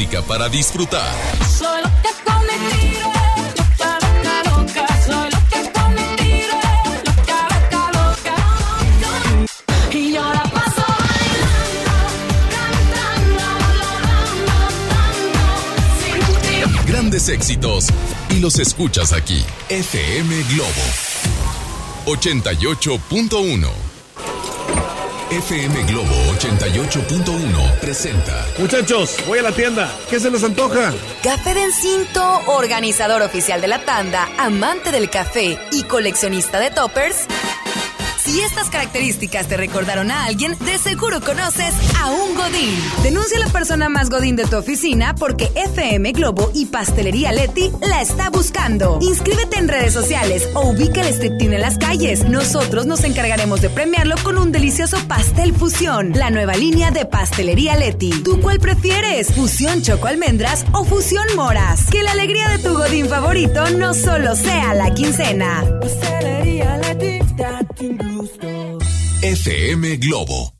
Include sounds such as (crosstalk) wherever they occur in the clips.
música para disfrutar. Soy loca con mentira, loca, loca, loca. Soy loca con mentira, loca, loca, loca. Y yo la paso bailando, cantando, volando, sin ti. Grandes éxitos y los escuchas aquí. FM Globo 88.1. FM Globo 88.1 presenta Muchachos, voy a la tienda. ¿Qué se les antoja? Café de Encinto, organizador oficial de la tanda, amante del café y coleccionista de toppers. Si estas características te recordaron a alguien, de seguro conoces a un Godín. Denuncia a la persona más Godín de tu oficina porque FM Globo y Pastelería Leti la está buscando. Inscríbete en redes sociales o ubica el striptease en las calles. Nosotros nos encargaremos de premiarlo con un delicioso pastel fusión, la nueva línea de Pastelería Leti. ¿Tú cuál prefieres? ¿Fusión choco almendras o fusión moras? Que la alegría de tu Godín favorito no solo sea la quincena. Pastelería Leti. FM Globo.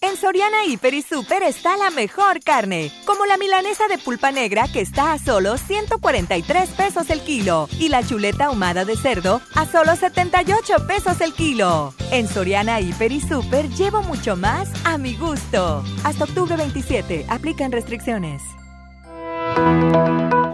En Soriana Hiper y Super está la mejor carne, como la milanesa de pulpa negra que está a solo 143 pesos el kilo y la chuleta ahumada de cerdo a solo 78 pesos el kilo. En Soriana Hiper y Super llevo mucho más a mi gusto. Hasta octubre 27, aplican restricciones.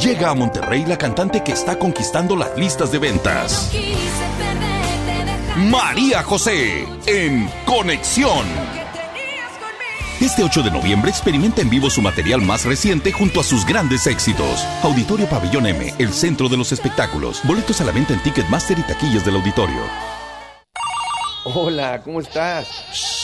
Llega a Monterrey la cantante que está conquistando las listas de ventas. María José en Conexión. Este 8 de noviembre experimenta en vivo su material más reciente junto a sus grandes éxitos. Auditorio Pabellón M, el centro de los espectáculos. Boletos a la venta en Ticketmaster y taquillas del auditorio. Hola, ¿cómo estás?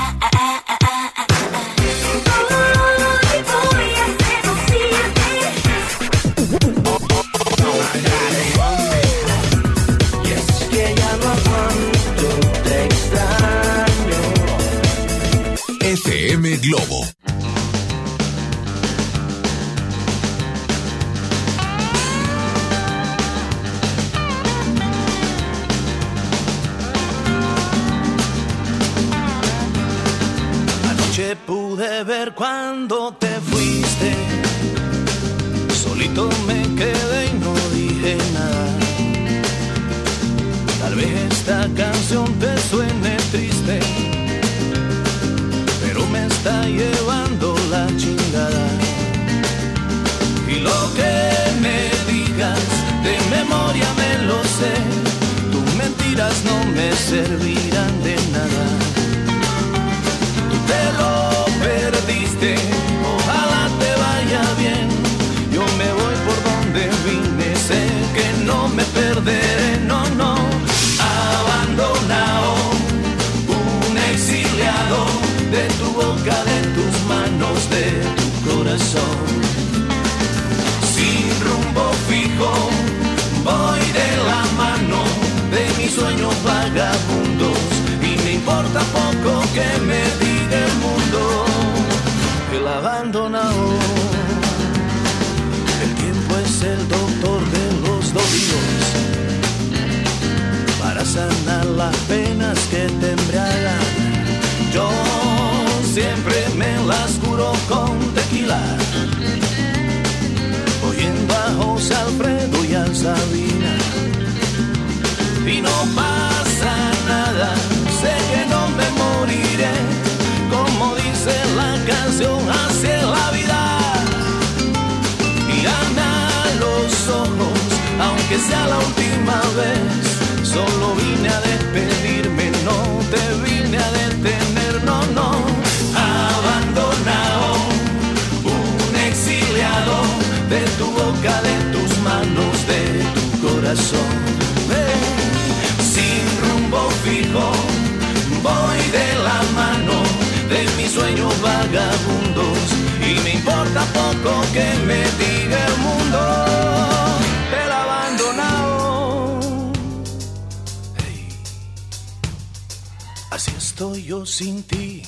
Globo. Anoche pude ver cuando te fuiste. Solito me quedé y no dije nada. Tal vez esta canción te suene triste está llevando la chingada. Y lo que me digas de memoria me lo sé, tus mentiras no me servirán de nada. De tu corazón. Sin rumbo fijo, voy de la mano de mis sueños vagabundos y me importa poco que me diga el mundo. El abandonado, el tiempo es el doctor de los dolidos para sanar las penas que te. Yo siempre las con tequila, oyendo a José Alfredo y a Sabina. Y no pasa nada, sé que no me moriré, como dice la canción, así es la vida. Y gana los ojos, aunque sea la última vez. Solo vine a despedirme, sin rumbo fijo, voy de la mano de mis sueños vagabundos y me importa poco que me diga el mundo. El abandonado. Así estoy yo sin ti,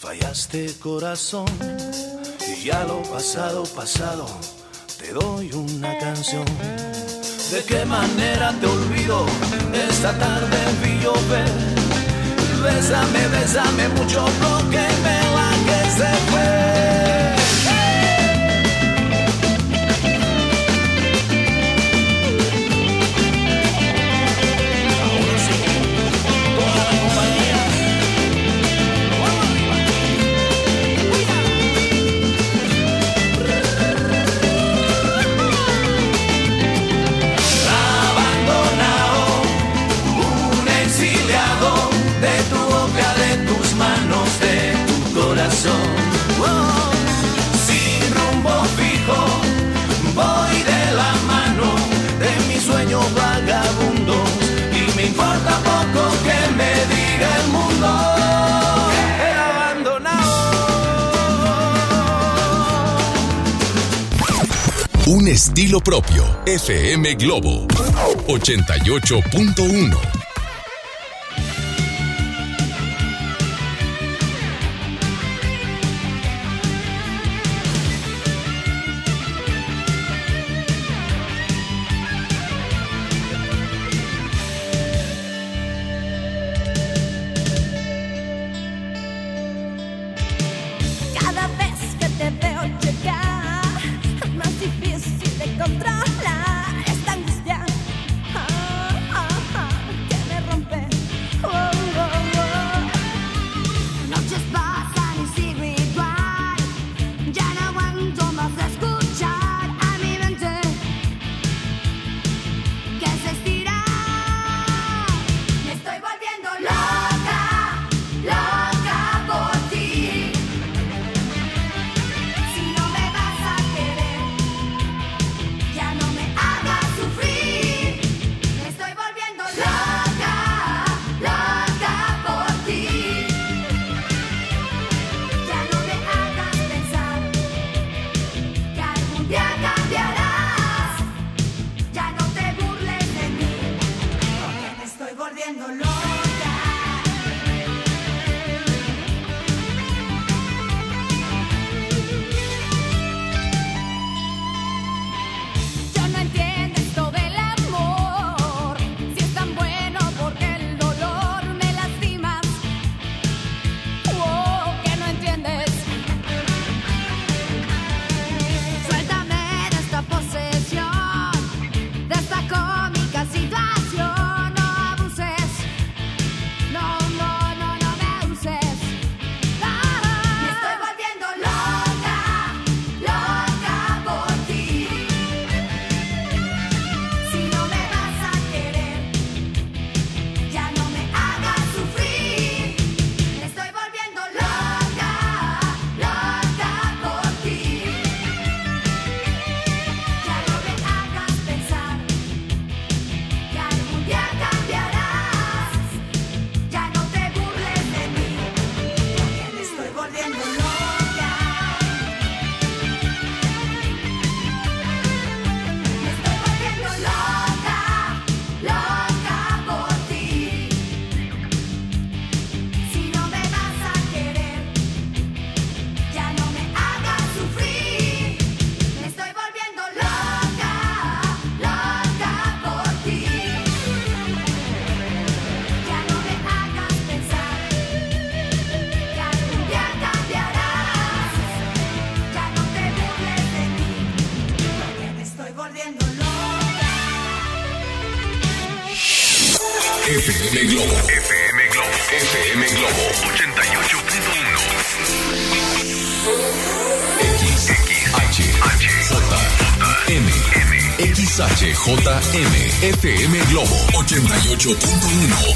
fallaste corazón y ya lo pasado, pasado, te doy una canción. ¿De qué manera te olvido? Esta tarde vi llover. Bésame, bésame mucho porque me la que se fue. Corazón. Oh, sin rumbo fijo, voy de la mano de mis sueños vagabundos y me importa poco que me diga el mundo. Un estilo propio. FM Globo 88.1.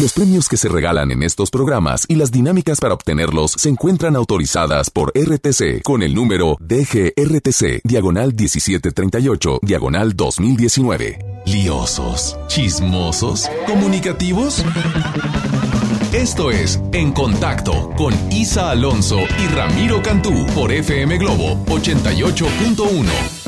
Los premios que se regalan en estos programas y las dinámicas para obtenerlos se encuentran autorizadas por RTC con el número DGRTC, diagonal 1738, diagonal 2019. Liosos, chismosos, comunicativos. Esto es En Contacto con Isa Alonso y Ramiro Cantú por FM Globo 88.1.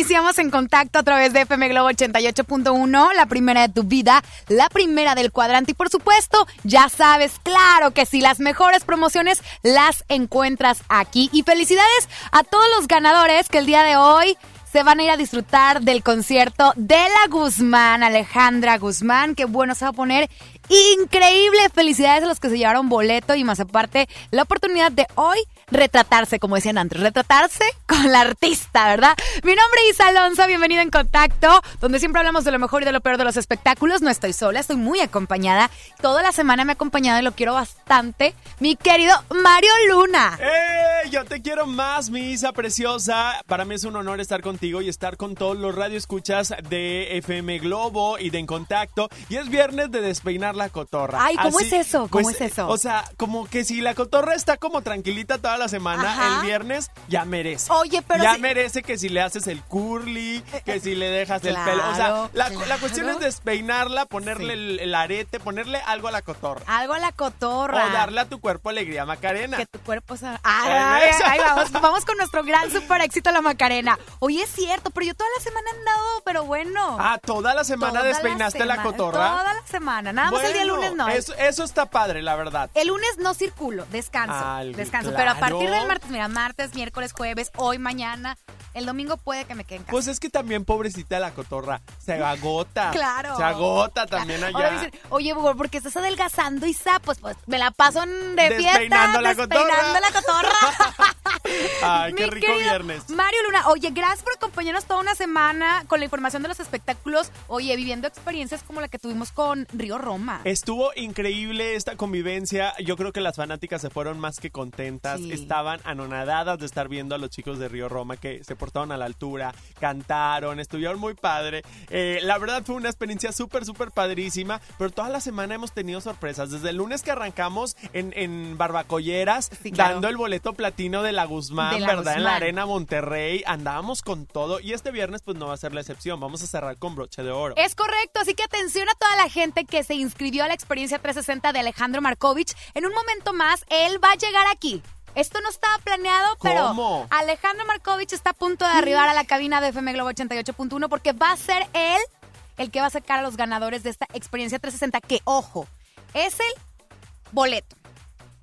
Iniciamos en contacto a través de FM Globo 88.1, la primera de tu vida, la primera del cuadrante. Y por supuesto, ya sabes, claro que sí, las mejores promociones las encuentras aquí. Y felicidades a todos los ganadores que el día de hoy se van a ir a disfrutar del concierto de la Guzmán, Alejandra Guzmán. Qué bueno se va a poner. Increíble. Felicidades a los que se llevaron boleto y más aparte la oportunidad de hoy retratarse, como decían antes, retratarse con la artista, ¿verdad? Mi nombre es Isa Alonso, bienvenido en Contacto, donde siempre hablamos de lo mejor y de lo peor de los espectáculos. No estoy sola, estoy muy acompañada. Toda la semana me ha acompañado y lo quiero bastante. Mi querido Mario Luna. ¡Eh! Yo te quiero más, mi Isa preciosa. Para mí es un honor estar contigo y estar con todos los radioescuchas de FM Globo y de En Contacto. Y es viernes de despeinar la cotorra. Ay, ¿cómo Así, es eso? ¿Cómo pues, es eso? O sea, como que si la cotorra está como tranquilita toda la semana, Ajá. el viernes ya merece. Oye, pero ya si- merece que si le haces el curly, que si le dejas el pelo. O sea, la, cuestión es despeinarla, ponerle el, el arete, ponerle algo a la cotorra. Algo a la cotorra. O darle a tu cuerpo alegría, Macarena. Que tu cuerpo se... Ay, ay, Eso. ay, vamos, vamos con nuestro gran super éxito, la Macarena. Oye, es cierto, pero yo toda la semana he andado, pero bueno. Ah, toda la semana Toda despeinaste la, cotorra. Toda la semana, nada más el día Bueno, lunes no. Eso, eso está padre, la verdad. El lunes no circulo, descanso. Al- descanso. claro. Pero a partir del martes, mira, martes, miércoles, jueves, hoy, mañana, el domingo puede que me quede en casa. Pues es que también pobrecita la cotorra, se agota. (laughs) Claro. Se agota también allá. Ahora dicen, oye, porque estás adelgazando y pues, pues me la paso de fiesta. Despeinando la cotorra. despeinando la cotorra. (laughs) Ay, qué Mi rico viernes. Mario Luna, oye, gracias por acompañarnos toda una semana con la información de los espectáculos. Oye, viviendo experiencias como la que tuvimos con Río Roma. Estuvo increíble esta convivencia. Yo creo que las fanáticas se fueron más que contentas. Sí. Estaban anonadadas de estar viendo a los chicos de Río Roma que se portaron a la altura, cantaron, estuvieron muy padre. Eh, la verdad fue una experiencia súper, súper padrísima. Pero toda la semana hemos tenido sorpresas. Desde el lunes que arrancamos en, en Barbacolleras, Sí, claro. dando el boleto platino de la Guzmán, De la ¿verdad? En la. Arena Monterrey. Andábamos con todo. Y este viernes, pues no va a ser la excepción. Vamos a cerrar con broche de oro. Es correcto, así que atención a toda la gente que se inscribió a la experiencia 360 de Alejandro Markovich. En un momento más, él va a llegar aquí. Esto no estaba planeado, pero ¿Cómo? Alejandro Markovich está a punto de arribar a la cabina de FM Globo 88.1 porque va a ser él el que va a sacar a los ganadores de esta experiencia 360, que ojo, es el boleto.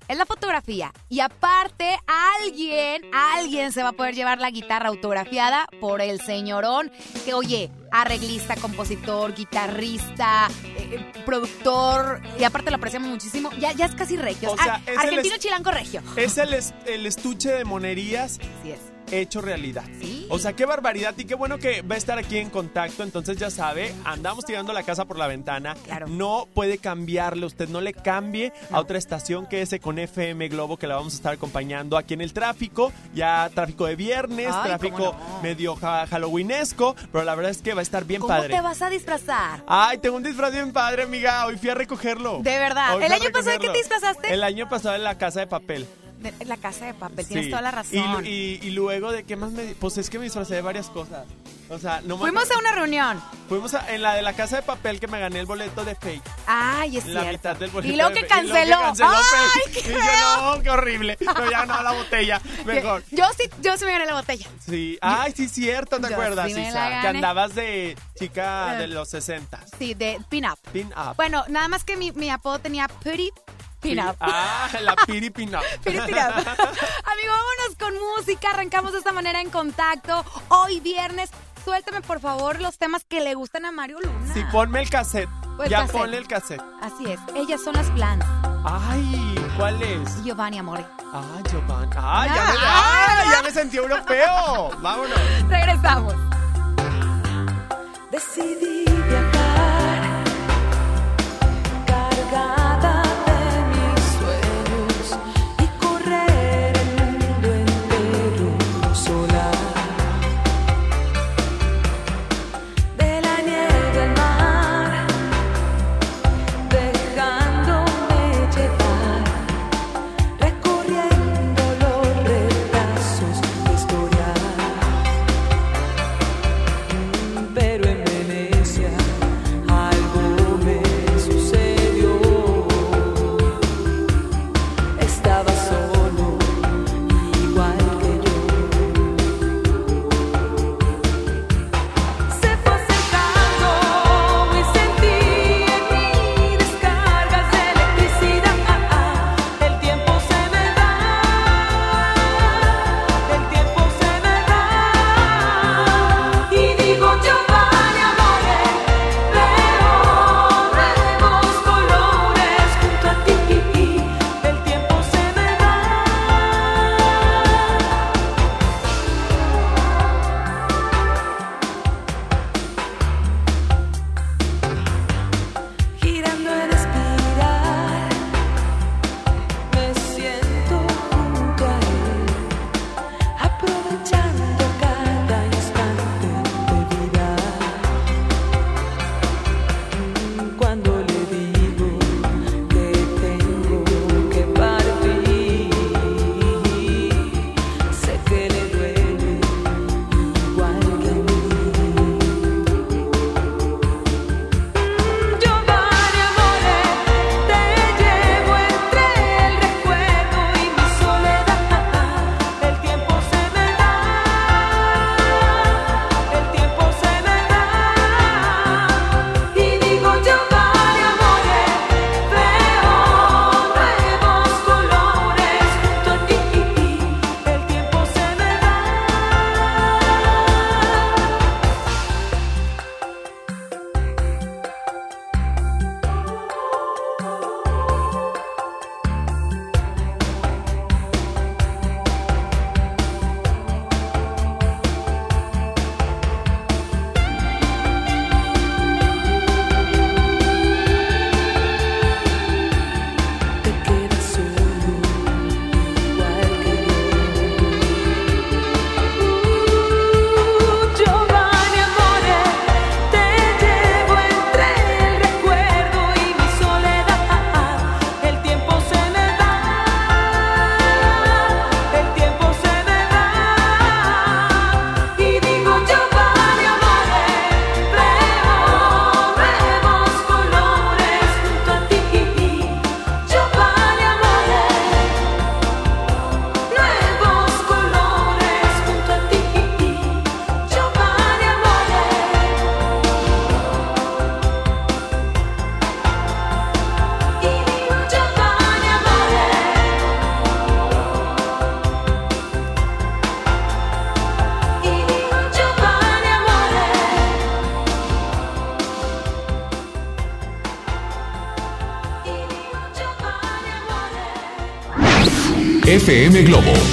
Es la fotografía. Y aparte, alguien, alguien se va a poder llevar la guitarra autografiada por el señorón. Que oye, arreglista, compositor, guitarrista, eh, productor. Y aparte lo apreciamos muchísimo. Ya, ya es casi regio. O sea, argentino chilango regio. Es el, es- el estuche de monerías Así es. Hecho realidad. O sea, qué barbaridad y qué bueno que va a estar aquí en contacto. Entonces ya sabe, andamos tirando la casa por la ventana. No puede cambiarle, usted no le cambie a otra estación que ese con FM Globo que la vamos a estar acompañando aquí en el tráfico. Ya tráfico de viernes, Ay, tráfico cómo no. medio ha- halloweenesco, pero la verdad es que va a estar bien ¿Cómo padre. te vas a disfrazar? Ay, tengo un disfraz bien padre, amiga. Hoy fui a recogerlo. De verdad. Hoy ¿El año pasado de qué te disfrazaste? El año pasado en la casa de papel. De- la casa de papel, tienes toda la razón. Y, y- y luego de qué más me... Pues es que me disfracé de varias cosas. O sea, no me Fuimos a una reunión. Fuimos a- en la de la casa de papel que me gané el boleto de fake. Ay, es La cierto. mitad del boleto Y de que fake. Y que canceló. canceló ¡Ay, fake. qué Y yo, no, qué horrible. (laughs) No, ya no, la botella. Mejor. Yo sí, yo sí me gané la botella. Sí. Ay, sí, cierto, ¿te Yo acuerdas, sí me Que andabas de chica Eh. de los 60. Sí, de pin-up. Pin up. Bueno, nada más que mi, mi apodo tenía Pretty Pin-up. Ah, la piri pin up. (laughs) Piri pin up. (laughs) Amigo, vámonos con música. Arrancamos de esta manera en contacto. Hoy viernes. Suéltame, por favor, los temas que le gustan a Mario Luna. Sí, ponme el cassette. Pues ya cassette. ponle el cassette. Así es. Ellas son las planas. Ay, ¿cuál es? Giovanni Amore. Ah, Giovanni. Ah, ya, me, Ah, ah, ya me sentí europeo. Vámonos. Regresamos. Decidí viajar FM Globo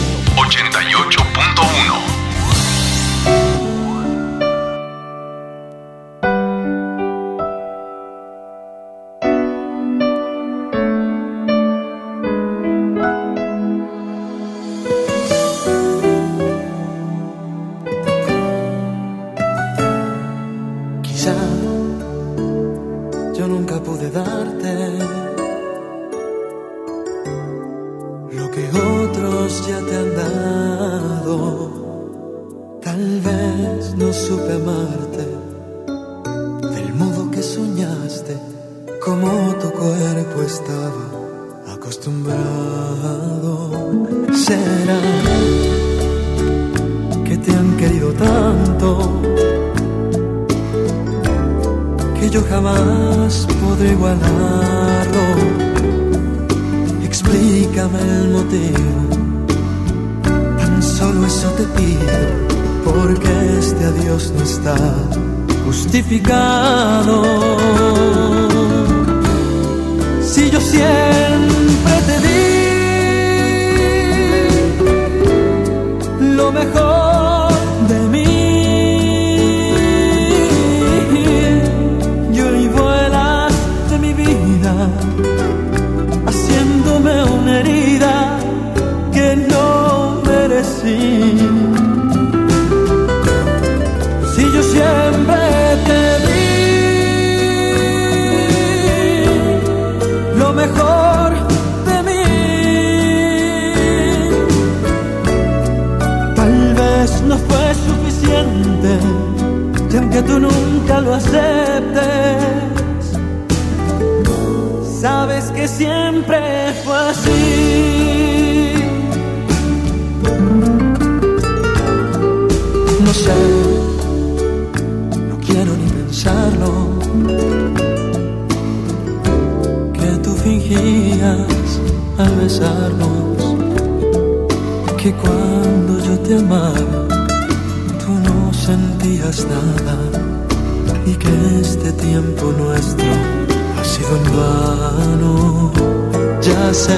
Ya sé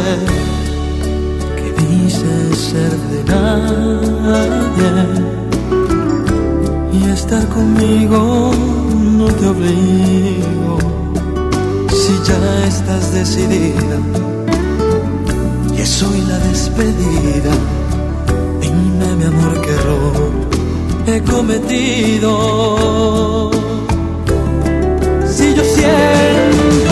que dices ser de nadie y estar conmigo no te obligo. Si ya estás decidida y es hoy la despedida. Dime, mi amor, qué error he cometido. Si yo siempre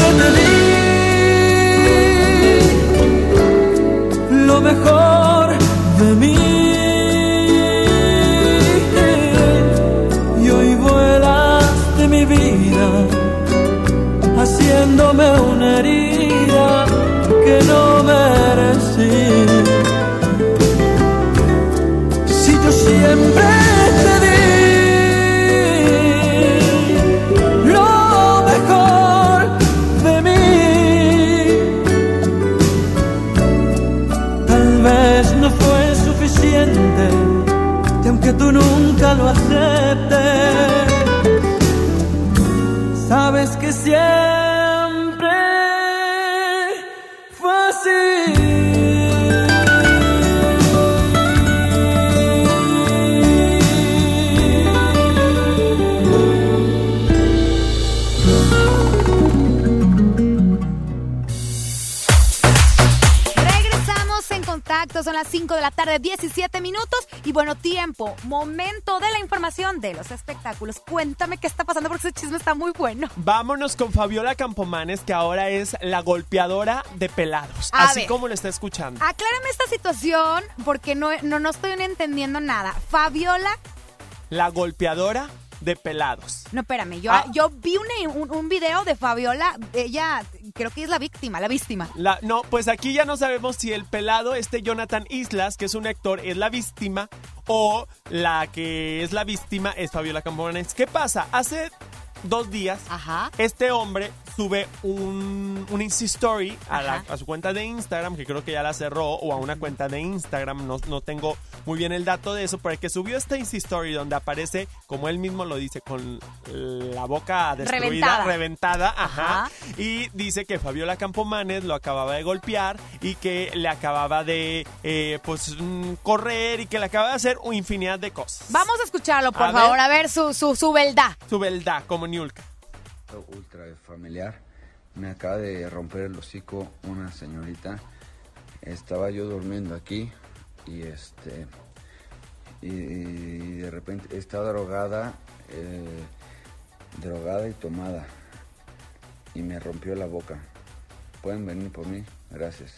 haciéndome una herida que no merecí. Si yo siempre te di lo mejor de mí, tal vez no fue suficiente, y aunque tú nunca lo aceptes, sabes que siempre las 5 de la tarde, 17 minutos. Y bueno, tiempo, momento de la información de los espectáculos. Cuéntame qué está pasando porque ese chisme está muy bueno. Vámonos con Fabiola Campomanes, que ahora es la golpeadora de pelados. A así ver. como lo está escuchando. Aclárame esta situación porque no, no, no estoy entendiendo nada. Fabiola, La golpeadora de pelados. no, espérame, yo, Ah. yo vi un, un, un video de Fabiola, ella creo que es la víctima, la víctima. La- no, pues aquí ya no sabemos si el pelado, este Jonathan Islas, que es un actor, es la víctima o la que es la víctima es Fabiola Campomanes. ¿Qué pasa? Hace dos días, este hombre sube un, un Insta Story a, la- a su cuenta de Instagram, que creo que ya la cerró, o a una cuenta de Instagram, no, no tengo muy bien el dato de eso, pero el que subió esta Insta Story donde aparece, como él mismo lo dice, con la boca destruida, Reventada. reventada, ajá, Ajá. y dice que Fabiola Campomanes lo acababa de golpear y que le acababa de, eh, pues, mm, correr y que le acababa de hacer una infinidad de cosas. Vamos a escucharlo, por A ver. favor, a ver su, su, su beldad. Su beldad, como Niulka. Ultra familiar. Me acaba de romper el hocico una señorita. Estaba yo durmiendo aquí y este y, y de repente está drogada, eh, drogada y tomada y me rompió la boca. Pueden venir por mí, gracias.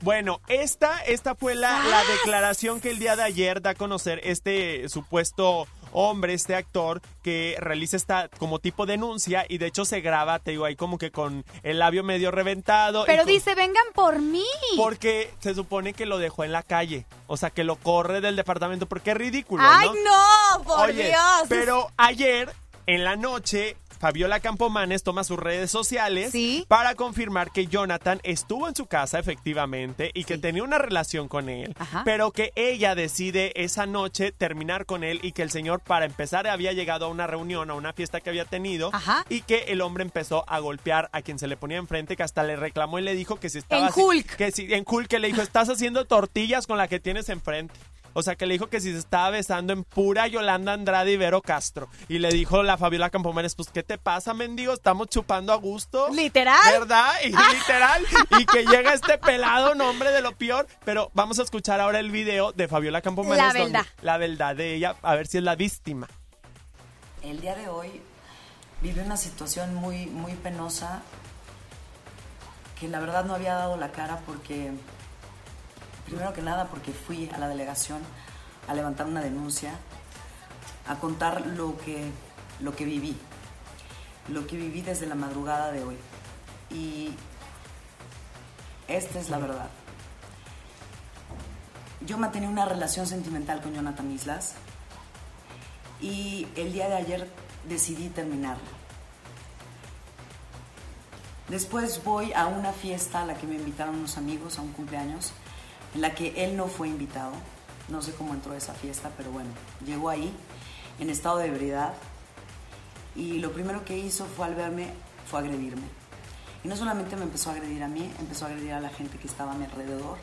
Bueno, esta, esta fue la, la declaración que el día de ayer da a conocer este supuesto hombre, este actor, que realiza esta como tipo denuncia y de hecho se graba, te digo, ahí como que con el labio medio reventado. y Pero con- dice, vengan por mí. Porque se supone que lo dejó en la calle. O sea, que lo corre del departamento porque es ridículo, ¡Ay, ¿no? no! ¡Por Oye, Dios! Pero ayer, en la noche, Fabiola Campomanes toma sus redes sociales para confirmar que Jonathan estuvo en su casa, efectivamente, y que tenía una relación con él, pero que ella decide esa noche terminar con él y que el señor, para empezar, había llegado a una reunión, a una fiesta que había tenido, y que el hombre empezó a golpear a quien se le ponía enfrente, que hasta le reclamó y le dijo que si estaba En así- Hulk. que si, en Hulk, que le dijo, estás haciendo tortillas con la que tienes enfrente. O sea, que le dijo que si se estaba besando en pura Yolanda Andrade y Vero Castro. Y le dijo la Fabiola Campomanes, pues, ¿qué te pasa, mendigo? Estamos chupando a gusto. ¿Literal? ¿Verdad? Y literal. Y que llega este pelado nombre de lo peor. Pero vamos a escuchar ahora el video de Fabiola Campomanes. La donde- verdad. La verdad de ella, a ver si es la víctima. El día de hoy viví una situación muy, muy penosa que la verdad no había dado la cara porque, primero que nada, porque fui a la delegación a levantar una denuncia, a contar lo que, lo que viví, lo que viví desde la madrugada de hoy. Y esta es la verdad. Yo mantenía una relación sentimental con Jonathan Islas y el día de ayer decidí terminarla. Después voy a una fiesta a la que me invitaron unos amigos, a un cumpleaños, en la que él no fue invitado. No sé cómo entró a esa fiesta, pero bueno, llegó ahí en estado de ebriedad y lo primero que hizo fue al verme, fue agredirme. Y no solamente me empezó a agredir a mí, empezó a agredir a la gente que estaba a mi alrededor.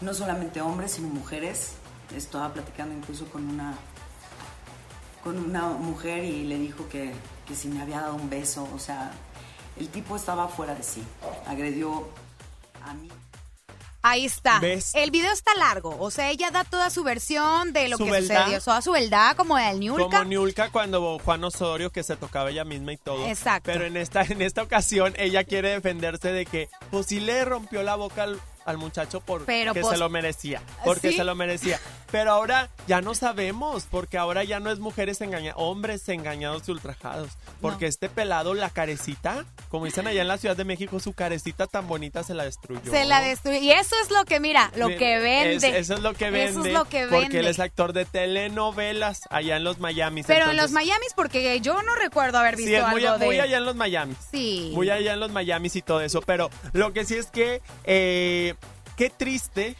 No solamente hombres, sino mujeres. Estaba platicando incluso con una con una mujer y le dijo que, que si me había dado un beso, o sea, el tipo estaba fuera de sí, agredió a mí. Ahí está. ¿Ves? El video está largo. O sea, ella da toda su versión de lo Su que verdad. sucedió. Toda su verdad, como el Niulka. Como Niulka cuando Juan Osorio que se tocaba ella misma y todo. Exacto. Pero en esta, (laughs) en esta ocasión ella quiere defenderse de que pues sí le rompió la boca al, al muchacho porque Pero, pues, se lo merecía. Porque ¿sí? se lo merecía. Pero ahora ya no sabemos, porque ahora ya no es mujeres engañadas, hombres engañados y ultrajados. Porque este pelado, la carecita, como dicen allá en la Ciudad de México, su carecita tan bonita se la destruyó. Se la destruyó. Y eso es lo que, mira, lo que vende. es- eso es lo que vende. Eso es lo que Porque vende. él es actor de telenovelas allá en los Miami. Pero en los Miamis, porque yo no recuerdo haber visto Sí, es muy, algo de... muy allá en los Miami. Sí. Muy allá en los Miami y todo eso. Pero lo que sí es que, eh, qué triste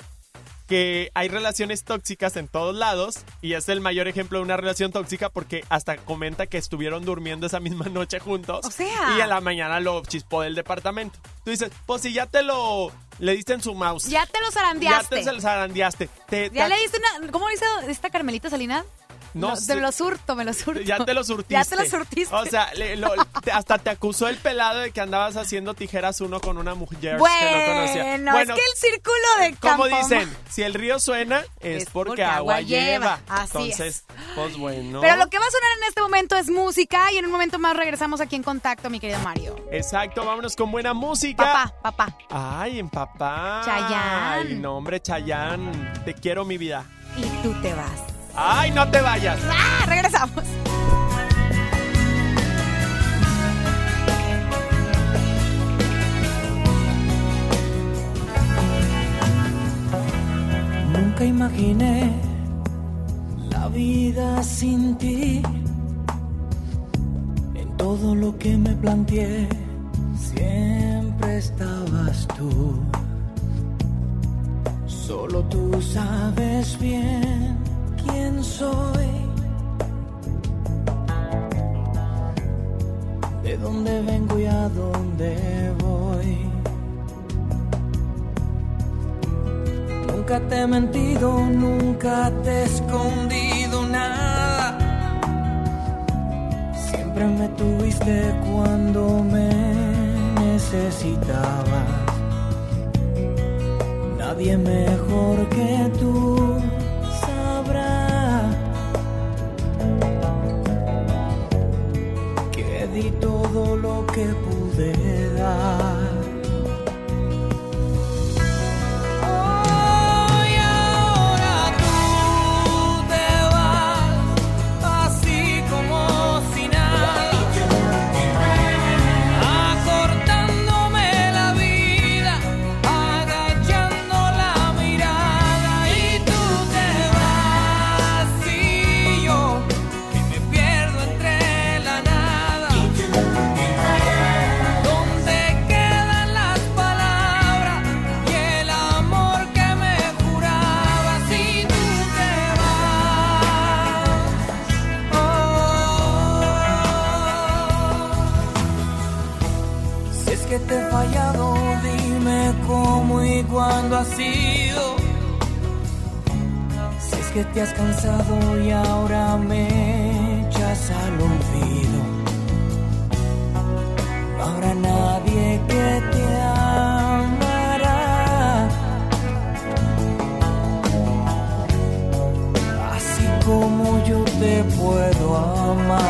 que hay relaciones tóxicas en todos lados y es el mayor ejemplo de una relación tóxica porque hasta comenta que estuvieron durmiendo esa misma (laughs) noche juntos O sea. y a la mañana lo chispó del departamento. Tú dices, pues si ya te lo le diste en su mouse. Ya te lo Ya zarandeaste. te se lo zarandeaste. Te- Ya te- le diste una... ¿Cómo dice esta Carmelita Salinas? No sé. Me lo surto, me lo surto. Ya te lo surtiste. (laughs) Ya te lo surtiste. O sea, le- lo- te- hasta te acusó el pelado de que andabas haciendo tijeras uno con una mujer que no conocía. Bueno, es que el círculo de Como dicen, (laughs) si el río suena es, Es porque, porque agua agua lleva. lleva. Así Entonces, pues bueno. Pero lo que va a sonar en este momento es música y en un momento más regresamos aquí en contacto, mi querido Mario. Exacto, vámonos con buena música. Papá, papá. Ay, en papá. Chayán. Ay, no, hombre, Chayán. Te quiero, mi vida. Y tú te vas. Ay, no te vayas. ¡Ah! Regresamos. Nunca imaginé la vida sin ti. En todo lo que me planteé, siempre estabas tú. Solo tú sabes bien quién soy. De dónde vengo y a dónde voy. Nunca te he mentido, nunca te he escondido nada. Siempre me tuviste cuando me necesitabas. Nadie mejor que tú que pude dar. Si es que te has cansado y ahora me echas al olvido. No habrá nadie que te amará. Así como yo te puedo amar.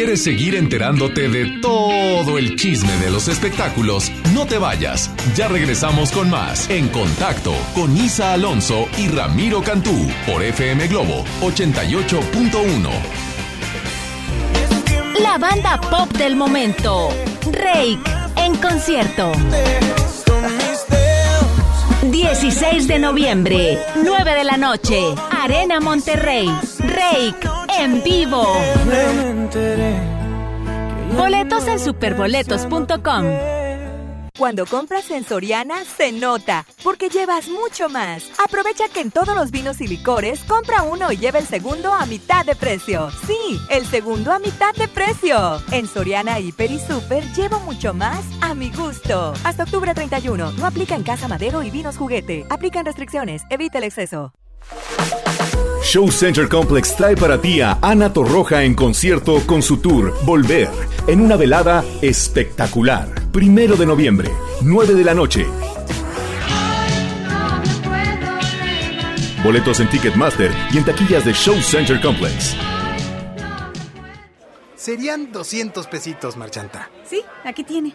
Quieres seguir enterándote de todo el chisme de los espectáculos, no te vayas. Ya regresamos con más En Contacto con Isa Alonso y Ramiro Cantú por FM Globo 88.1. La banda pop del momento. Rake en concierto. 16 de noviembre, 9 de la noche, Arena Monterrey. Rake en vivo. Boletos en superboletos.com. Cuando compras en Soriana, se nota, porque llevas mucho más. Aprovecha que en todos los vinos y licores, compra uno y lleva el segundo a mitad de precio. Sí, el segundo a mitad de precio. En Soriana, Hiper y Super, llevo mucho más a mi gusto. Hasta octubre 31, no aplica en Casa Madero y Vinos Juguete. Aplican restricciones, evita el exceso. Show Center Complex trae para ti a Ana Torroja en concierto con su tour Volver, en una velada espectacular. Primero de noviembre, 9 de la noche. Boletos en Ticketmaster y en taquillas de Show Center Complex. Serían 200 pesitos, Marchanta. Sí, aquí tiene.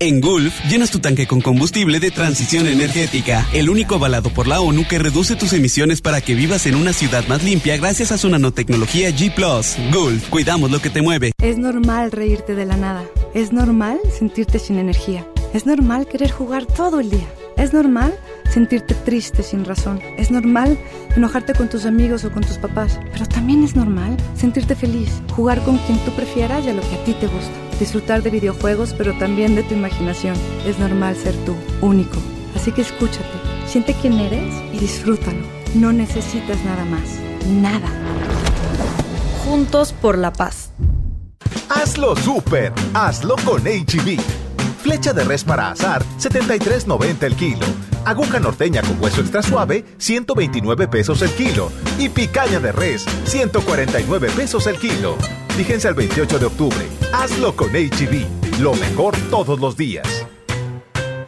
En Gulf, llenas tu tanque con combustible de transición energética, el único avalado por la ONU que reduce tus emisiones para que vivas en una ciudad más limpia gracias a su nanotecnología G ⁇ Gulf, cuidamos lo que te mueve. Es normal reírte de la nada. Es normal sentirte sin energía. Es normal querer jugar todo el día. Es normal sentirte triste sin razón. Es normal enojarte con tus amigos o con tus papás. Pero también es normal sentirte feliz, jugar con quien tú prefieras y a lo que a ti te gusta. Disfrutar de videojuegos, pero también de tu imaginación. Es normal ser tú, único. Así que escúchate, siente quién eres y disfrútalo. No necesitas nada más. Nada. Juntos por la paz. Hazlo super, hazlo con HB. Flecha de res para azar, 73.90 el kilo. Aguja norteña con hueso extra suave, 129 pesos el kilo. Y picaña de res, 149 pesos el kilo. Fíjense al 28 de octubre. Hazlo con HB. Lo mejor todos los días.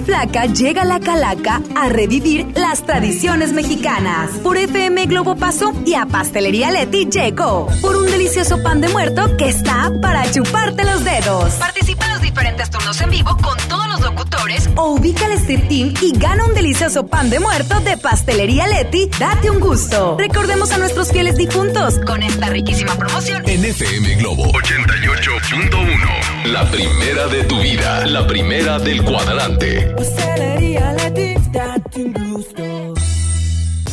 Placa Flaca llega a la Calaca a revivir las tradiciones mexicanas. Por FM Globo Paso y a Pastelería Leti llegó. Por un delicioso pan de muerto que está para chuparte los dedos. Participa diferentes turnos en vivo con todos los locutores o ubica al Street Team y gana un delicioso pan de muerto de Pastelería Leti. Date un gusto. Recordemos a nuestros fieles difuntos con esta riquísima promoción. En FM Globo 88.1. La primera de tu vida. La primera del cuadrante. Pastelería Leti, date un gusto.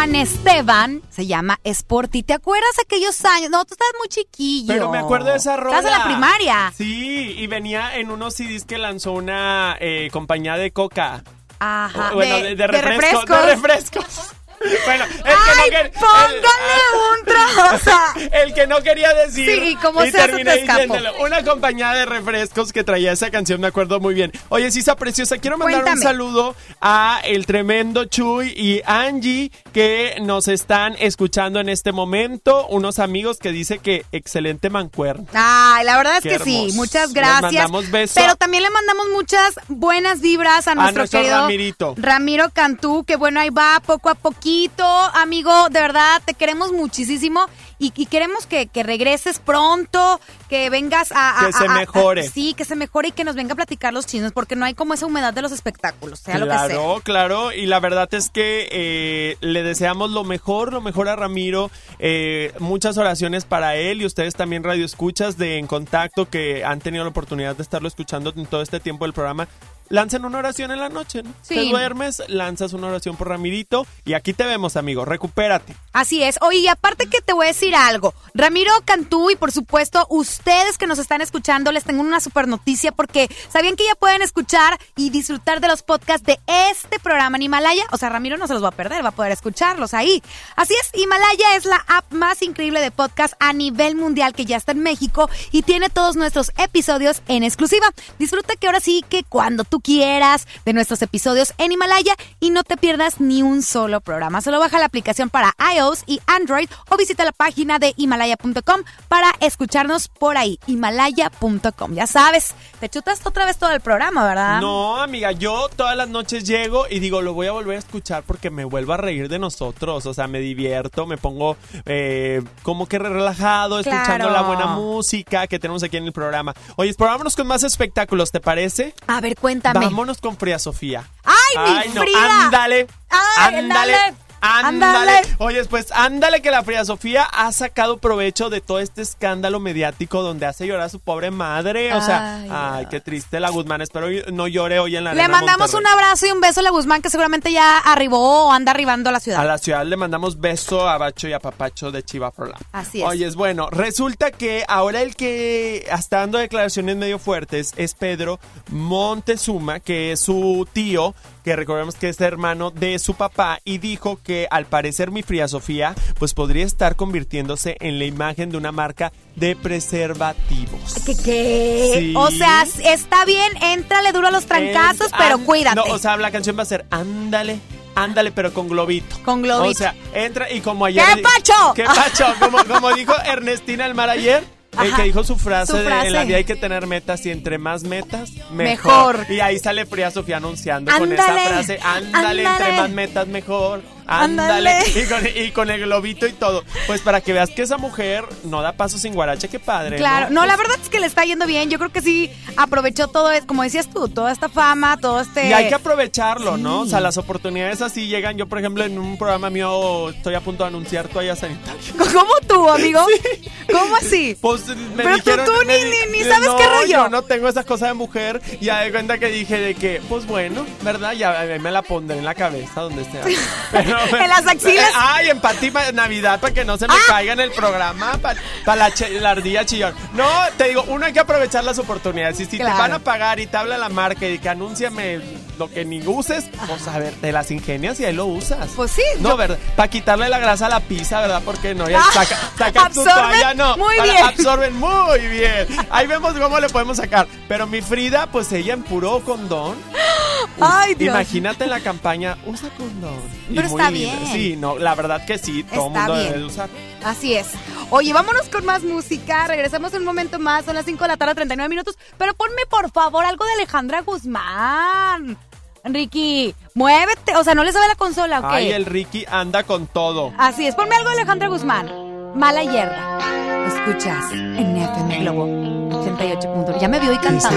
Juan Esteban, se llama Sporty. ¿Te acuerdas aquellos años? No, tú estás muy chiquillo. Pero me acuerdo de esa rola. Estás en la primaria. Sí, y venía en unos CDs que lanzó una eh, compañía de coca. Ajá. O, bueno, de, de refrescos. De refrescos. refrescos. (laughs) Bueno, ¡Ay, que no quer- póngale un trago! (laughs) O sea, el que no quería decir. Sí, y se terminé diciéndolo. Una compañía de refrescos que traía esa canción, me acuerdo muy bien. Oye, Sisa Preciosa, quiero mandar un saludo a el tremendo Chuy y Angie que nos están escuchando en este momento. Unos amigos que dice que excelente mancuerno. Ay, la verdad es Qué que sí, muchas Les gracias. mandamos beso. Pero también le mandamos muchas buenas vibras a nuestro, nuestro querido Ramirito. Ramiro Cantú, que bueno, ahí va poco a poquito. Amigo, de verdad, te queremos muchísimo y, y queremos que, que regreses pronto, que vengas a... a- Que se a- mejore. sí, que se mejore y que nos venga a platicar los chismes, porque no hay como esa humedad de los espectáculos, sea lo que sea. Claro, claro, y la verdad es que eh, le deseamos lo mejor, lo mejor a Ramiro, eh, muchas oraciones para él y ustedes también radio escuchas de En Contacto que han tenido la oportunidad de estarlo escuchando en todo este tiempo del programa. Lancen una oración en la noche, ¿no? Sí. Te duermes, lanzas una oración por Ramirito y aquí te vemos, amigo, recupérate. Así es. Oye, y aparte que te voy a decir algo. Ramiro Cantú y por supuesto ustedes que nos están escuchando, les tengo una super noticia porque sabían que ya pueden escuchar y disfrutar de los podcasts de este programa en Himalaya. O sea, Ramiro no se los va a perder, va a poder escucharlos ahí. Así es, Himalaya es la app más increíble de podcast a nivel mundial que ya está en México y tiene todos nuestros episodios en exclusiva. Disfruta que ahora sí que cuando tú quieras de nuestros episodios en Himalaya y no te pierdas ni un solo programa. Solo baja la aplicación para iOS y Android o visita la página de himalaya.com para escucharnos por ahí. Himalaya.com. Ya sabes, te chutas otra vez todo el programa, ¿verdad? No, amiga, yo todas las noches llego y digo, lo voy a volver a escuchar porque me vuelvo a reír de nosotros. O sea, me divierto, me pongo eh, como que relajado, escuchando la buena música que tenemos aquí en el programa. Oye, vámonos con más espectáculos, ¿te parece? A ver, cuéntame. Vámonos con Fría Sofía. ¡Ay, mi no, Frida! ándale. ¡Ay, ándale. Ándale! Oye, pues ándale que la Fría Sofía ha sacado provecho de todo este escándalo mediático donde hace llorar a su pobre madre. O sea, Ay, ay, qué triste la Guzmán. Espero no llore hoy en la Le mandamos un abrazo y un beso a la Guzmán que seguramente ya arribó o anda arribando a la ciudad. A la ciudad le mandamos beso a Bacho y a Papacho de Chivafrola. Así es. Oye, es bueno, resulta que ahora el que está dando declaraciones medio fuertes es Pedro Montezuma, que es su tío, que recordemos que es hermano de su papá, y dijo que al parecer mi Fría Sofía, pues podría estar convirtiéndose en la imagen de una marca de preservativos. ¿Qué? qué? Sí. O sea, está bien, éntrale duro a los trancazos, Es- pero cuídate. No, o sea, la canción va a ser Ándale. Ándale, pero con globito. Con globito. O sea, entra y como ayer. ¡Qué pacho! ¡Qué pacho! Como, como dijo Ernestina el mar ayer. El que dijo su frase, Su de en la vida hay que tener metas y entre más metas, mejor. Mejor. Y ahí sale Fría Sofía anunciando con esa frase, ándale, entre ándale. más metas, mejor. Ándale. Y con, y con el globito y todo. Pues para que veas que esa mujer no da paso sin guarache, qué padre. Claro, no, la Pues- verdad es que le está yendo bien. Yo creo que sí aprovechó todo, como decías tú, toda esta fama, todo este. Y hay que aprovecharlo, ¿no? O sea, las oportunidades así llegan. Yo, por ejemplo, en un programa mío estoy a punto de anunciar toallas sanitarias. (laughs) ¿Cómo tú, amigo? ¿Cómo así? Pues me Pero tú- dijeron, tú me ni- ni- sabes no, qué rollo. Yo no tengo esa cosa de mujer. Y ya de cuenta que dije de que, pues bueno, ¿verdad? Ya mí me la pondré en la cabeza donde esté. (laughs) Pero- (laughs) En las axilas. Ay, en Pati pa- Navidad para que no se me caiga en el programa. Para la, che- la ardilla chillón. No, te digo, uno hay que aprovechar las oportunidades. Y si Claro. te van a pagar y te habla la marca y que anúnciame lo que ni uses, pues a ver, te las ingenias y ahí lo usas. Pues sí. No, yo- ¿verdad? Para quitarle la grasa a la pizza, ¿verdad? Porque no, ya Ah, saca, saca tu absorben toalla, no. muy para- bien. Absorben muy bien. Ahí vemos cómo le podemos sacar. Pero mi Frida, pues ella en puro condón. (gasps) Ay, Dios. Imagínate en la campaña, usa condón. Pero está libre. bien. Sí, no, la verdad que sí, todo el Está mundo bien. debe de usar. Así es. Oye, vámonos con más música. Regresamos en un momento más. Son las 5 de la tarde, 39 minutos. Pero ponme, por favor, algo de Alejandra Guzmán. Ricky, muévete. O sea, no le sabe la consola, ¿ok? Ay, el Ricky anda con todo. Así es. Ponme algo de Alejandra Guzmán. Mala hierba. Escuchas en FM Globo 88. Ya me vio y cantando.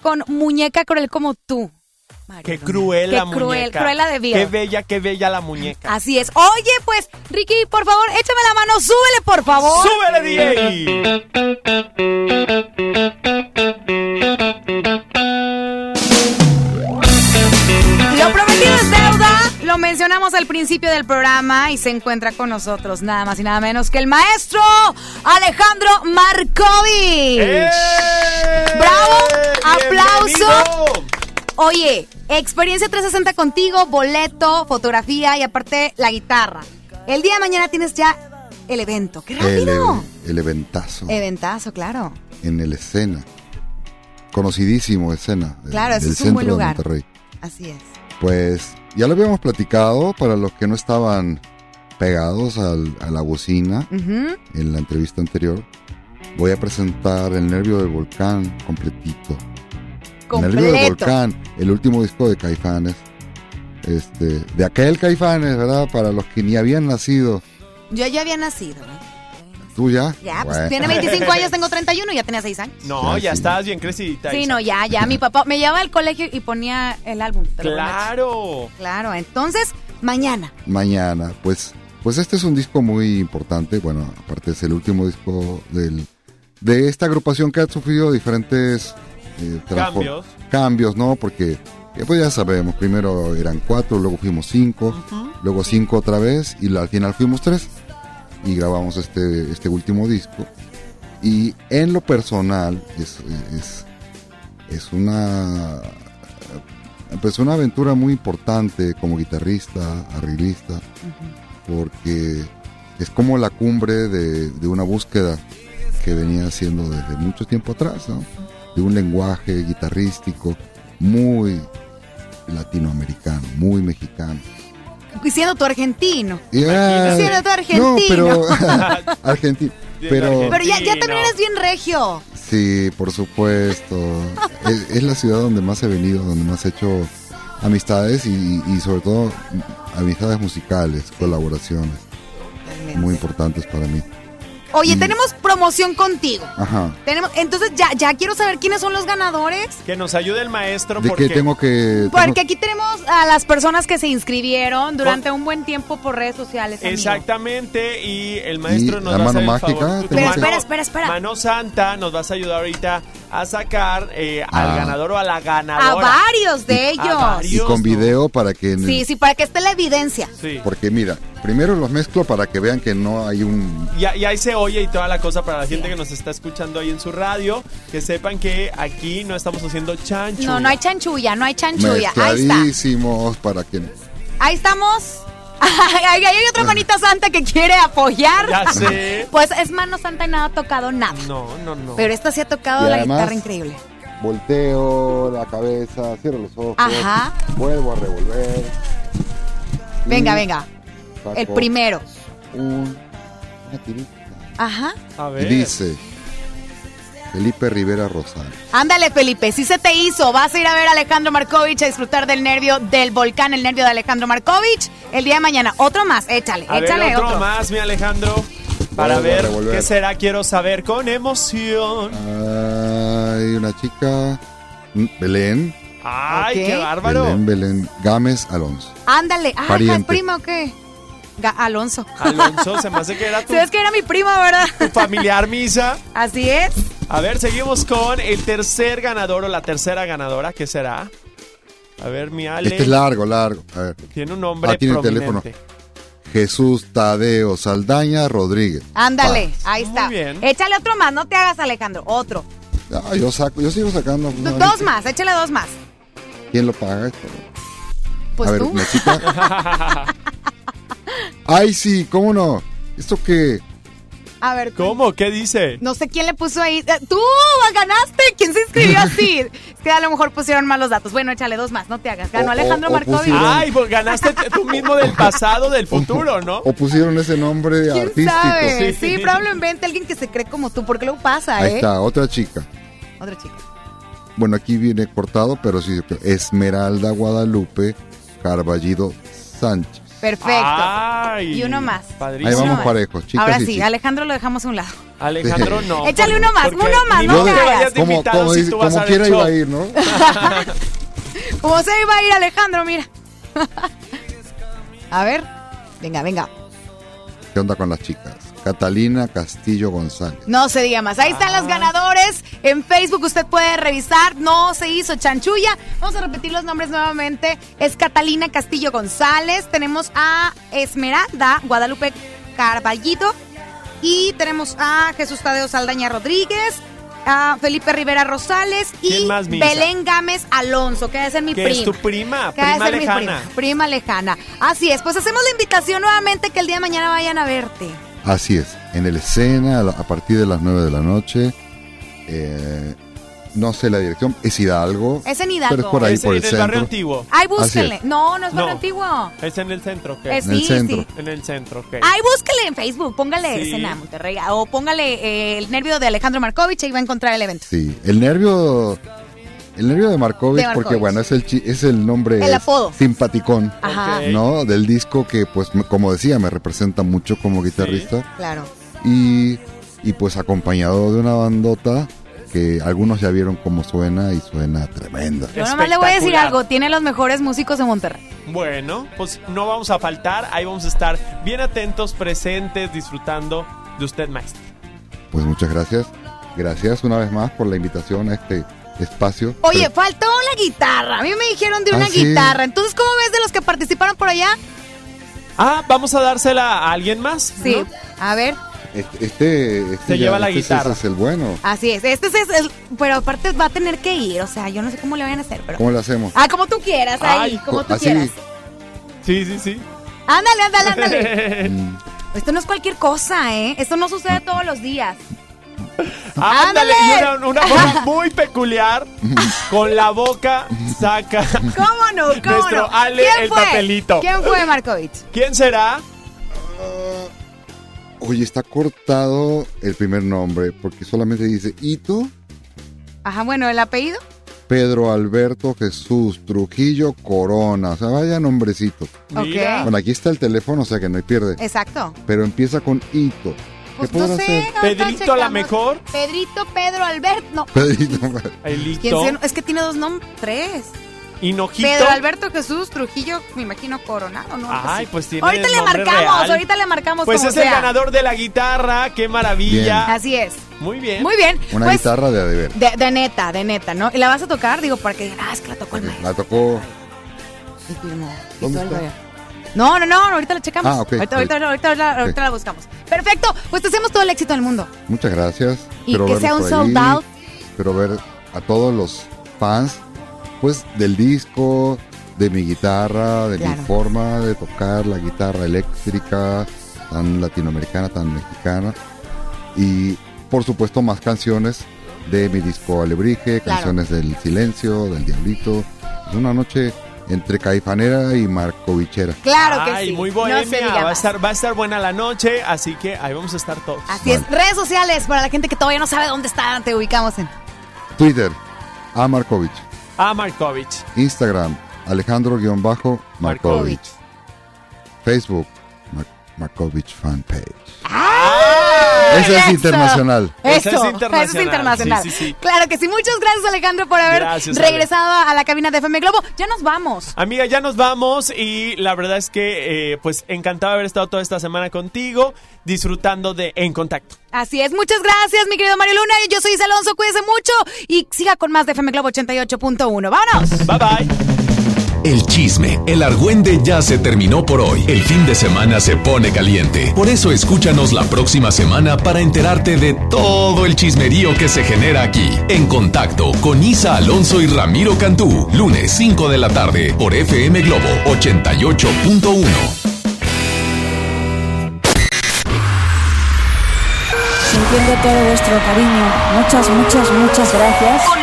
Con Muñeca Cruel como tú. Qué cruel Qué la cruel, muñeca. cruel la de Bill. Qué bella, qué bella la muñeca. Así es. Oye, pues, Ricky, por favor, échame la mano, súbele, por favor. ¡Súbele, Lo al principio del programa y se encuentra con nosotros nada más y nada menos que el maestro Alejandro Markovich. ¡Eh! ¡Bravo! ¡Aplauso! Oye, experiencia 360 contigo, boleto, fotografía y aparte la guitarra. El día de mañana tienes ya el evento. ¡Qué El, rápido! el eventazo Eventazo, claro. en el escena. Conocidísimo escena. del- Claro, ese del es un buen lugar. Monterrey. Así es. Pues ya lo habíamos platicado para los que no estaban pegados al- a la bocina en la entrevista anterior. Voy a presentar El Nervio del Volcán completito. El Nervio del Completo. Volcán, el último disco de Caifanes. Este, de aquel Caifanes, ¿verdad? Para los que ni habían nacido. Yo ya había nacido, ¿eh? ¿Tú ya? Ya, pues Bueno. tiene 25 años, tengo 31 y ya tenía 6 años. No, Ya, ya sí. estás bien crecidita. Sí, no, ya, ya. Mi papá me llevaba al colegio y ponía el álbum. Claro. Claro, entonces, mañana. Mañana, pues Pues este es un disco muy importante, bueno, aparte es el último disco del, de esta agrupación que ha sufrido diferentes eh, Cambios. cambios, ¿no? Porque eh, pues ya sabemos, primero eran cuatro, luego fuimos cinco, luego cinco otra vez y la- al final fuimos tres y grabamos este, este último disco. Y en lo personal es, es, es una pues una aventura muy importante como guitarrista, arreglista, porque es como la cumbre de, de una búsqueda que venía haciendo desde mucho tiempo atrás, ¿no? De un lenguaje guitarrístico muy latinoamericano, muy mexicano. Siendo tú argentino. Yeah. Siendo tú argentino. No, pero argentino. Pero (laughs) (laughs) Pero ya, ya también eres bien regio. sí, por supuesto. es, es la ciudad donde más he venido, donde más he hecho amistades y, y sobre todo amistades musicales, colaboraciones muy importantes para mí. Oye, Mm. tenemos promoción contigo. Ajá. Tenemos, entonces ya, ya quiero saber quiénes son los ganadores. Que nos ayude el maestro ¿De porque qué tengo que...? Porque aquí tenemos a las personas que se inscribieron durante un buen tiempo por redes sociales. amigo. Exactamente, y el maestro Y nos la va a mano hacer el mágica, favor. Tu tengo Espera, mano- espera, espera, espera. Mano Santa nos vas a ayudar ahorita a sacar eh, al Ah. ganador o a la A ganadora. varios de ellos. Y con video para que... Sí, sí, para que esté la evidencia. Porque mira, primero los mezclo para que vean que no hay un... Y, y ahí se oye y toda la cosa para la gente que nos está escuchando ahí en su radio, que sepan que aquí no estamos haciendo chancho. No, no hay chanchulla, no hay chanchulla. Ahí está. Para que... Ahí estamos. (laughs) Ahí hay otra manita santa que quiere apoyar. Ya sé. Pues es mano santa y nada ha tocado nada. No, no, no. Pero esta sí ha tocado Y la además- guitarra increíble. Volteo la cabeza, cierro los ojos, Ajá. vuelvo a revolver. y Venga, El primero. un- una tirita. Ajá. A Y dice Felipe Rivera Rosales. Ándale, Felipe, si se te hizo, vas a ir a ver a Alejandro Markovich a disfrutar del nervio del volcán, el nervio de Alejandro Markovich, el día de mañana. Otro más, échale, A ver, échale otro, otro. más, mi Alejandro. Para ver qué será, quiero saber con emoción. Hay una chica, mm, Belén. Ay, qué bárbaro. Belén, Belén Gámez Alonso. Ándale, ah, Pariente. ¿es primo o qué? Ga- Alonso. Alonso, se me hace que era (laughs) tu, ¿Sabes que era mi primo, verdad? tu familiar, Misa. (laughs) Así es. A ver, seguimos con el tercer ganador o la tercera ganadora. ¿Qué será? A ver, mi Ale. Este es largo, largo. A ver. Tiene un nombre Ah, tiene prominente. teléfono. Jesús Tadeo Saldaña Rodríguez. Ándale, ahí está. Muy bien. Échale otro más, no te hagas, Alejandro. Otro. Ah, yo saco, yo sigo sacando. Dos más, échale dos más. ¿Quién lo paga esto? Pues a ver, tú. una chica. (laughs) Ay, sí, ¿cómo no? ¿Esto qué? A ver. ¿Cómo? ¿Qué dice? No sé quién le puso ahí. Eh, ¡Tú! ¡Ganaste! ¿Quién se inscribió (laughs) así? es que a lo mejor pusieron mal los datos. Bueno, échale dos más, no te hagas. Ganó O- Alejandro o- Ay, pues ganaste tú mismo del pasado, del futuro, ¿no? O pusieron ese nombre ¿Quién artístico. sabe? Sí, probablemente alguien que se cree como tú, porque luego pasa, Ahí ¿eh? está, otra chica. Otra chica. Bueno, aquí viene cortado, pero sí. Esmeralda Guadalupe Carballido Sánchez. Perfecto. Ay, y uno más. padrísimo. Ahí vamos parejos, chicas Ahora sí. Alejandro lo dejamos a un lado. Alejandro (laughs) no. Échale uno más, uno más, no te vayas Como, como, si tú como quiera iba a ir, ¿no? (laughs) ¿Cómo se iba a ir Alejandro? Mira. (laughs) a ver. Venga, venga. ¿Qué onda con las chicas? Catalina Castillo González. No se diga más. Ahí están los ganadores. En Facebook usted puede revisar. No se hizo chanchulla. Vamos a repetir los nombres nuevamente. Es Catalina Castillo González. Tenemos a Esmeralda Guadalupe Carballito. Y tenemos a Jesús Tadeo Saldaña Rodríguez. A Felipe Rivera Rosales. Y. Belén Gámez Alonso, que debe ser mi Que prima. es tu prima, Que prima ser mi lejana. prima, prima lejana. Así es. Pues hacemos la invitación nuevamente que el día de mañana vayan a verte. Así es, en el escena a, la- a partir de las 9 de la noche. eh, no sé la dirección, es Hidalgo. Es en Hidalgo. Pero es por ahí, Es por el en el barrio antiguo. Ay, búsquenle. es. No, no es barrio No. antiguo. Es en el centro, ¿qué? Eh, En el centro. sí. En el centro, ¿qué? Ay, búsquele en Facebook, póngale Sí. escena Monterrey o póngale eh, el nervio de Alejandro Markovich y va a encontrar el evento. Sí, el nervio. El nervio de Markovich, De Markovich. porque bueno, es el, chi- es el nombre El apodo. simpaticón, Ajá. ¿no? Del disco que, pues, como decía, me representa mucho como guitarrista. Claro. Y, y pues acompañado de una bandota que algunos ya vieron cómo suena y suena tremenda. Yo nomás le voy a decir algo, tiene los mejores músicos de Monterrey. Bueno, pues no vamos a faltar, ahí vamos a estar bien atentos, presentes, disfrutando de usted, maestro. Pues muchas gracias. Gracias una vez más por la invitación a este espacio. Oye, faltó la guitarra. A mí me dijeron de Ah, una sí. guitarra. Entonces, ¿cómo ves de los que participaron por allá? Ah, vamos a dársela a alguien más. Sí. ¿no? A ver. Este, este, este Se lleva la este- guitarra. Es el bueno. Así es. Este es el. Pero aparte va a tener que ir. O sea, yo no sé cómo le vayan a hacer, pero. ¿Cómo lo hacemos? Ah, como tú quieras, ahí. Ay, como tú Así. quieras. Sí, sí, sí. Ándale, ándale, ándale. (laughs) Mm, Esto no es cualquier cosa, ¿eh? Esto no sucede todos los días. Ándale, y una, una forma muy peculiar, con la boca saca ¿Cómo no? ¿Cómo nuestro no? Ale ¿Quién el fue? papelito. ¿Quién fue, Markovich? ¿Quién será? Oye, está cortado el primer nombre porque solamente dice Ito, Ajá, bueno, ¿el apellido? Pedro Alberto Jesús Trujillo Corona. O sea, vaya nombrecito. Mira. Bueno, aquí está el teléfono, o sea que no hay pierde. Exacto. Pero empieza con Ito. ¿Qué Pues no sé. ahorita Pedrito, a la checamos. mejor. Pedrito, Pedro, Alberto. No. Pedrito. ¿Quién Elito. se- Es que tiene dos nombres. Tres. Hinojito. Pedro Alberto Jesús Trujillo, me imagino Coronado, ¿no? Algo Ay, así. pues tiene Ahorita le nombre marcamos, real. ahorita le marcamos Pues como es el sea. ganador de la guitarra, qué maravilla. Así es. Muy bien. Muy bien. Una pues, guitarra de a de neta, de neta, ¿no? ¿Y la vas a tocar? Digo, para que digan, ah, es que la tocó el maestro. La tocó. Y firmó. No, no, no, ahorita la checamos. Ah, ok, ahorita, ahorita, ok. ahorita, ahorita, ahorita Ok. la buscamos. Perfecto, pues te hacemos todo el éxito del mundo. Muchas gracias. Y Espero que sea un sold ahí. out. Espero ver a todos los fans, pues, del disco, de mi guitarra, de Claro. mi forma de tocar la guitarra eléctrica, tan latinoamericana, tan mexicana. Y, por supuesto, más canciones de mi disco Alebrije, Claro. canciones del Silencio, del Diablito. Es una noche entre caifanera y marcovichera. Claro que Ay, sí. muy No se bohemia. diga va, a más. estar, va a estar buena la noche, así que ahí vamos a estar todos. Así es. Redes sociales para la gente que todavía no sabe dónde está, te ubicamos en. Twitter, a Markovich. A Markovich. Instagram, Alejandro-Markovich. Facebook, Mar- Markovich Fanpage. Ese es ¡Eso! internacional. Eso, Esa es eso internacional. es internacional. Sí, sí, sí. Claro que sí. Muchas gracias, Alejandro, por haber Gracias, Ale. regresado a la cabina de FM Globo. Ya nos vamos. Amiga, ya nos vamos y la verdad es que, eh, pues, encantado de haber estado toda esta semana contigo, disfrutando de En Contacto. Así es. Muchas gracias, mi querido Mario Luna. Yo soy Isa Alonso. Cuídese mucho y siga con más de FM Globo 88.1. ¡Vámonos! Bye, bye. El chisme, el argüende ya se terminó por hoy. El fin de semana se pone caliente. Por eso escúchanos la próxima semana para enterarte de todo el chismerío que se genera aquí. En contacto con Isa Alonso y Ramiro Cantú. Lunes 5 de la tarde por FM Globo 88.1. Sintiendo todo vuestro cariño. Muchas, muchas, muchas gracias.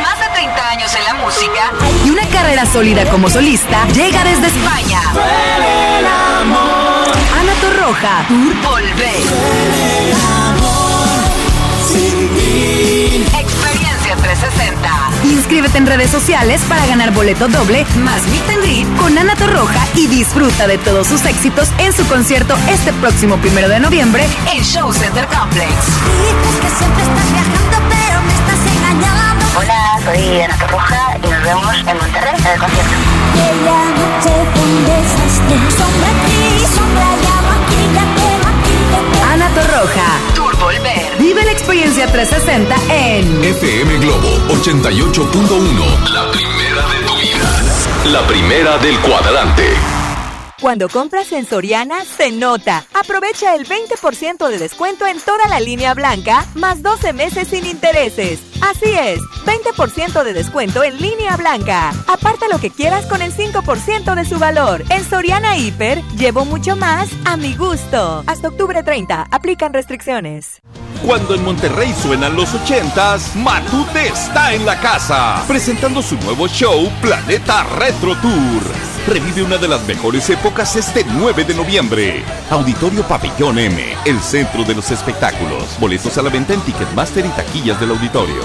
En la música y una carrera sólida como solista, llega desde España. Ana Torroja, Tour Volver. Experiencia 360. Inscríbete en redes sociales para ganar boleto doble más meet and greet con Ana Torroja y disfruta de todos sus éxitos en su concierto este próximo primero de noviembre en Show Center Complex. que siempre estás viajando, soy Ana Torroja y nos vemos en Monterrey en el concierto. Aquella noche fue un desastre. Sombra aquí, sombra allá, maquíllate, maquíllate. Ana Torroja, Tour Volver. Vive la experiencia 360 en FM Globo 88.1. La primera de tu vida. La primera del cuadrante. Cuando compras en Soriana, se nota. Aprovecha el 20% de descuento en toda la línea blanca, más 12 meses sin intereses. Así es, 20% de descuento en línea blanca. Aparta lo que quieras con el 5% de su valor. En Soriana Hiper, llevo mucho más a mi gusto. Hasta octubre 30, aplican restricciones. Cuando en Monterrey suenan los ochentas, Matute está en la casa, presentando su nuevo show Planeta Retro Tour. Revive una de las mejores épocas este 9 de noviembre. Auditorio Pabellón M, el centro de los espectáculos. Boletos a la venta en Ticketmaster y taquillas del auditorio.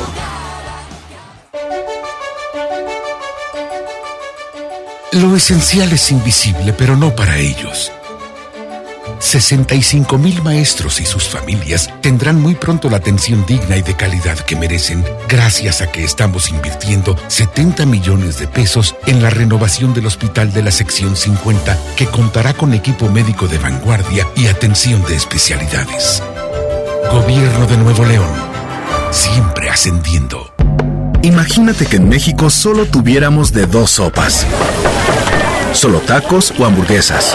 Lo esencial es invisible, pero no para ellos. 65 mil maestros y sus familias tendrán muy pronto la atención digna y de calidad que merecen gracias a que estamos invirtiendo 70 millones de pesos en la renovación del hospital de la sección 50 que contará con equipo médico de vanguardia y atención de especialidades. Gobierno de Nuevo León, siempre ascendiendo. Imagínate que en México solo tuviéramos de dos sopas. Solo tacos o hamburguesas.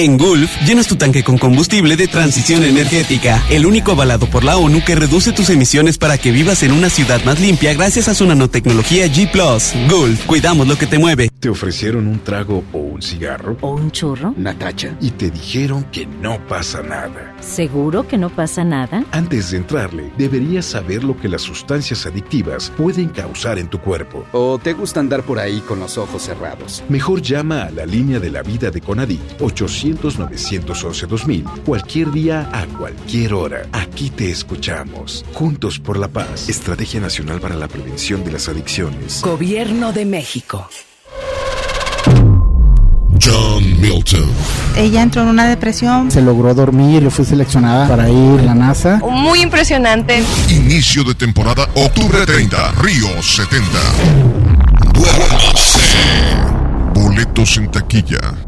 En Gulf, llenas tu tanque con combustible de transición energética, el único avalado por la ONU que reduce tus emisiones para que vivas en una ciudad más limpia gracias a su nanotecnología G ⁇ Gulf, cuidamos lo que te mueve. ¿Te ofrecieron un trago o un cigarro? ¿O un churro? Natacha. Y te dijeron que no pasa nada. ¿Seguro que no pasa nada? Antes de entrarle, deberías saber lo que las sustancias adictivas pueden causar en tu cuerpo. ¿O te gusta andar por ahí con los ojos cerrados? Mejor llama a la línea de la vida de Conadic 800-911-2000 cualquier día a cualquier hora. Aquí te escuchamos. Juntos por la paz. Estrategia Nacional para la Prevención de las Adicciones. Gobierno de México. John Milton. Ella entró en una depresión. Se logró dormir, yo fui seleccionada para ir a la NASA. Muy impresionante. Inicio de temporada, octubre 30, Río 70. Duérmase. Boletos en taquilla.